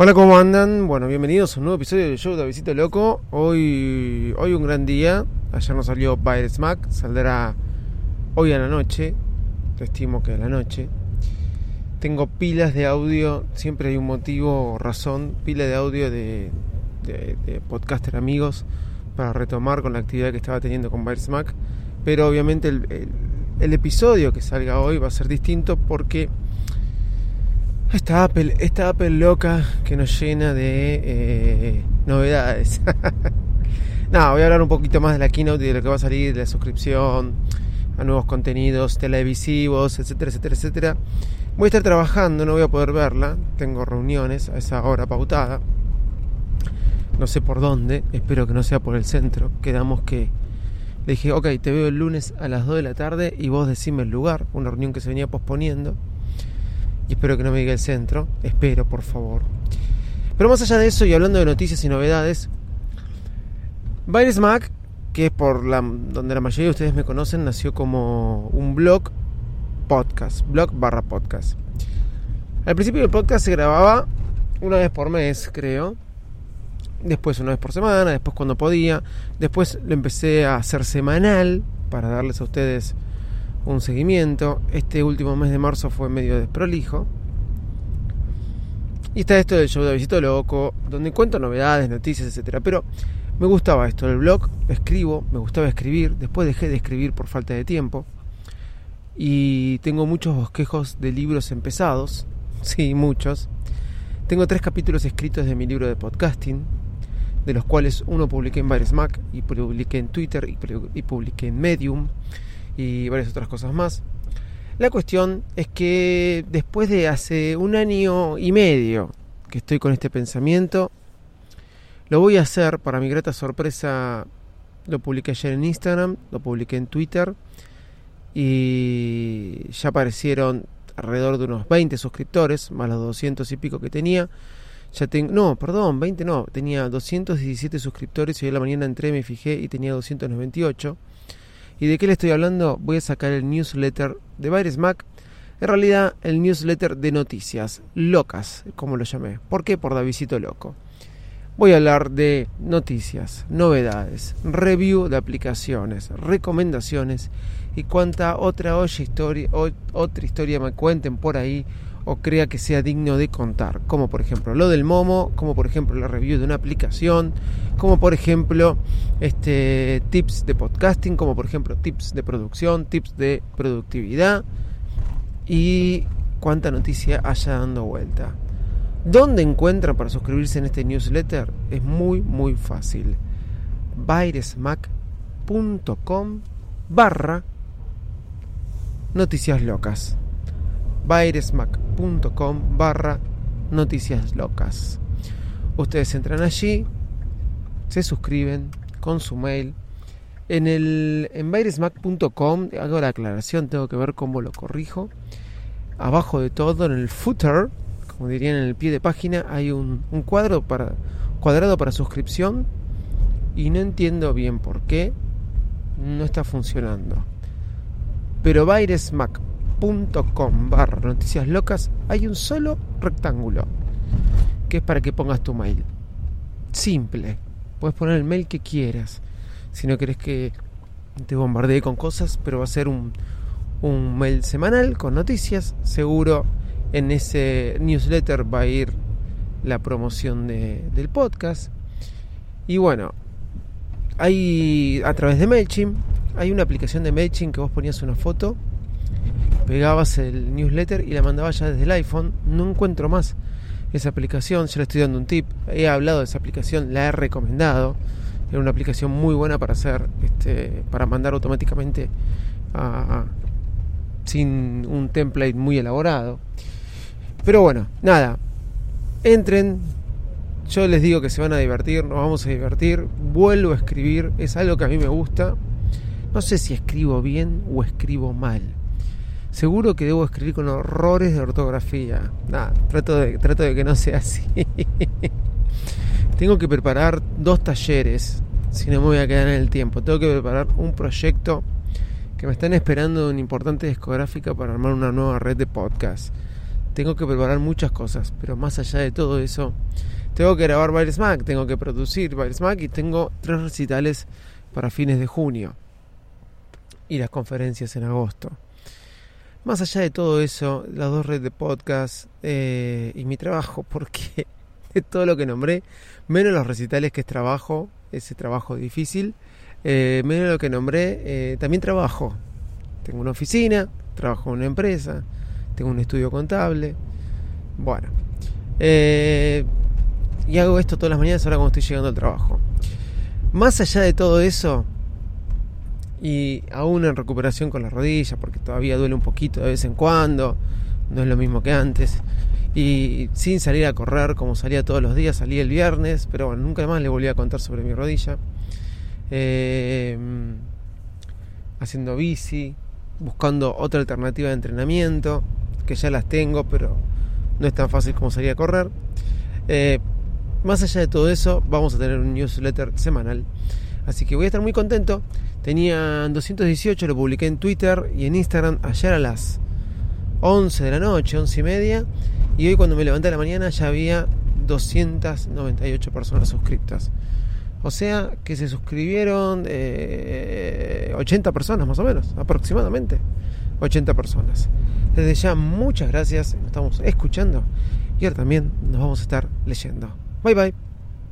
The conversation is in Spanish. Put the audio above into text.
Hola, ¿cómo andan? Bueno, bienvenidos a un nuevo episodio del show de Visito Loco. Hoy, hoy un gran día. Ayer nos salió By Smack. Saldrá hoy a la noche. Te estimo que a la noche. Tengo pilas de audio. Siempre hay un motivo o razón. Pila de audio de, de, podcaster amigos para retomar con la actividad que estaba teniendo con By Smack. Pero obviamente el, el episodio que salga hoy va a ser distinto porque esta Apple, esta Apple loca que nos llena de eh, novedades. no, voy a hablar un poquito más de la keynote y de lo que va a salir, de la suscripción, a nuevos contenidos televisivos, etcétera, etcétera, etcétera. Voy a estar trabajando, no voy a poder verla. Tengo reuniones a esa hora pautada. No sé por dónde, espero que no sea por el centro. Quedamos que le dije, ok, te veo el lunes a las 2 de la tarde y vos decime el lugar. Una reunión que se venía posponiendo y espero que no me diga el centro, espero por favor. Pero más allá de eso y hablando de noticias y novedades, Virus Mac, que es por la, donde la mayoría de ustedes me conocen, nació como un blog podcast, blog barra podcast. Al principio el podcast se grababa una vez por mes, creo. Después una vez por semana, después cuando podía. Después lo empecé a hacer semanal para darles a ustedes un seguimiento. Este último mes de marzo fue medio desprolijo. Y está esto del show de Visito Loco, donde cuento novedades, noticias, etcétera. Pero me gustaba esto, el blog, escribo, me gustaba escribir, después dejé de escribir por falta de tiempo. Y tengo muchos bosquejos de libros empezados, sí, muchos. Tengo tres capítulos escritos de mi libro de podcasting, de los cuales uno publiqué en Mac y publiqué en Twitter y publiqué en Medium y varias otras cosas más. La cuestión es que después de hace un año y medio que estoy con este pensamiento, lo voy a hacer, para mi grata sorpresa, lo publiqué ayer en Instagram, lo publiqué en Twitter y ya aparecieron alrededor de unos 20 suscriptores, más los 200 y pico que tenía. Ya tengo, no, perdón, 20 no, tenía 217 suscriptores y hoy en la mañana entré, me fijé y tenía 298. ¿Y de qué le estoy hablando? Voy a sacar el newsletter de Virus Mac. En realidad, el newsletter de noticias locas, como lo llamé. ¿Por qué? Por Davidito Loco. Voy a hablar de noticias, novedades, review de aplicaciones, recomendaciones y cuanta otra, otra historia me cuenten por ahí o crea que sea digno de contar, como por ejemplo lo del Momo, como por ejemplo la review de una aplicación, como por ejemplo este tips de podcasting, como por ejemplo tips de producción, tips de productividad y cuánta noticia haya dando vuelta. ¿Dónde encuentran para suscribirse en este newsletter? Es muy muy fácil. Bairesmac.com barra noticias locas bairesmac.com barra noticias locas. Ustedes entran allí, se suscriben con su mail. En el en bairesmac.com hago la aclaración, tengo que ver cómo lo corrijo. Abajo de todo, en el footer, como dirían en el pie de página, hay un, cuadro para cuadrado para suscripción y no entiendo bien por qué no está funcionando. Pero bairesmac com barra noticias locas hay un solo rectángulo que es para que pongas tu mail. Simple. Puedes poner el mail que quieras. Si no querés que te bombardee con cosas, pero va a ser un, un mail semanal con noticias. Seguro en ese newsletter va a ir la promoción de, del podcast. Y bueno, hay a través de MailChimp, hay una aplicación de MailChimp que vos ponías una foto pegabas el newsletter y la mandabas ya desde el iPhone. No encuentro más esa aplicación, ya le estoy dando un tip. He hablado de esa aplicación, la he recomendado. Era una aplicación muy buena para hacer, este, para mandar automáticamente sin un template muy elaborado. Pero bueno, nada. Entren. Yo les digo que se van a divertir, nos vamos a divertir. Vuelvo a escribir, es algo que a mí me gusta. No sé si escribo bien o escribo mal. Seguro que debo escribir con horrores de ortografía. Nada, trato de, trato de que no sea así. Tengo que preparar dos talleres, si no me voy a quedar en el tiempo. Tengo que preparar un proyecto que me están esperando de una importante discográfica para armar una nueva red de podcast. tengo que preparar muchas cosas, pero más allá de todo eso, tengo que grabar Baile Smack, tengo que producir Baile Smack y tengo tres recitales para fines de junio y las conferencias en agosto. Más allá de todo eso, las dos redes de podcast eh, y mi trabajo, porque de todo lo que nombré, menos los recitales que es trabajo, ese trabajo difícil, eh, menos lo que nombré, eh, también trabajo. Tengo una oficina, trabajo en una empresa, tengo un estudio contable. Bueno, y hago esto todas las mañanas ahora cuando estoy llegando al trabajo. Más allá de todo eso, y aún en recuperación con la rodilla, porque todavía duele un poquito de vez en cuando, no es lo mismo que antes. Y sin salir a correr como salía todos los días, salí el viernes, pero bueno, nunca más le volví a contar sobre mi rodilla. Eh, haciendo bici, buscando otra alternativa de entrenamiento, que ya las tengo, pero no es tan fácil como salir a correr. Eh, más allá de todo eso, vamos a tener un newsletter semanal. Así que voy a estar muy contento Tenía 218, lo publiqué en Twitter y en Instagram ayer a las 11 de la noche, 11 y media. Y hoy cuando me levanté a la mañana ya había 298 personas suscriptas. O sea que se suscribieron 80 eh, personas más o menos, aproximadamente. 80 personas. Desde ya muchas gracias, nos estamos escuchando y ahora también nos vamos a estar leyendo. Bye bye.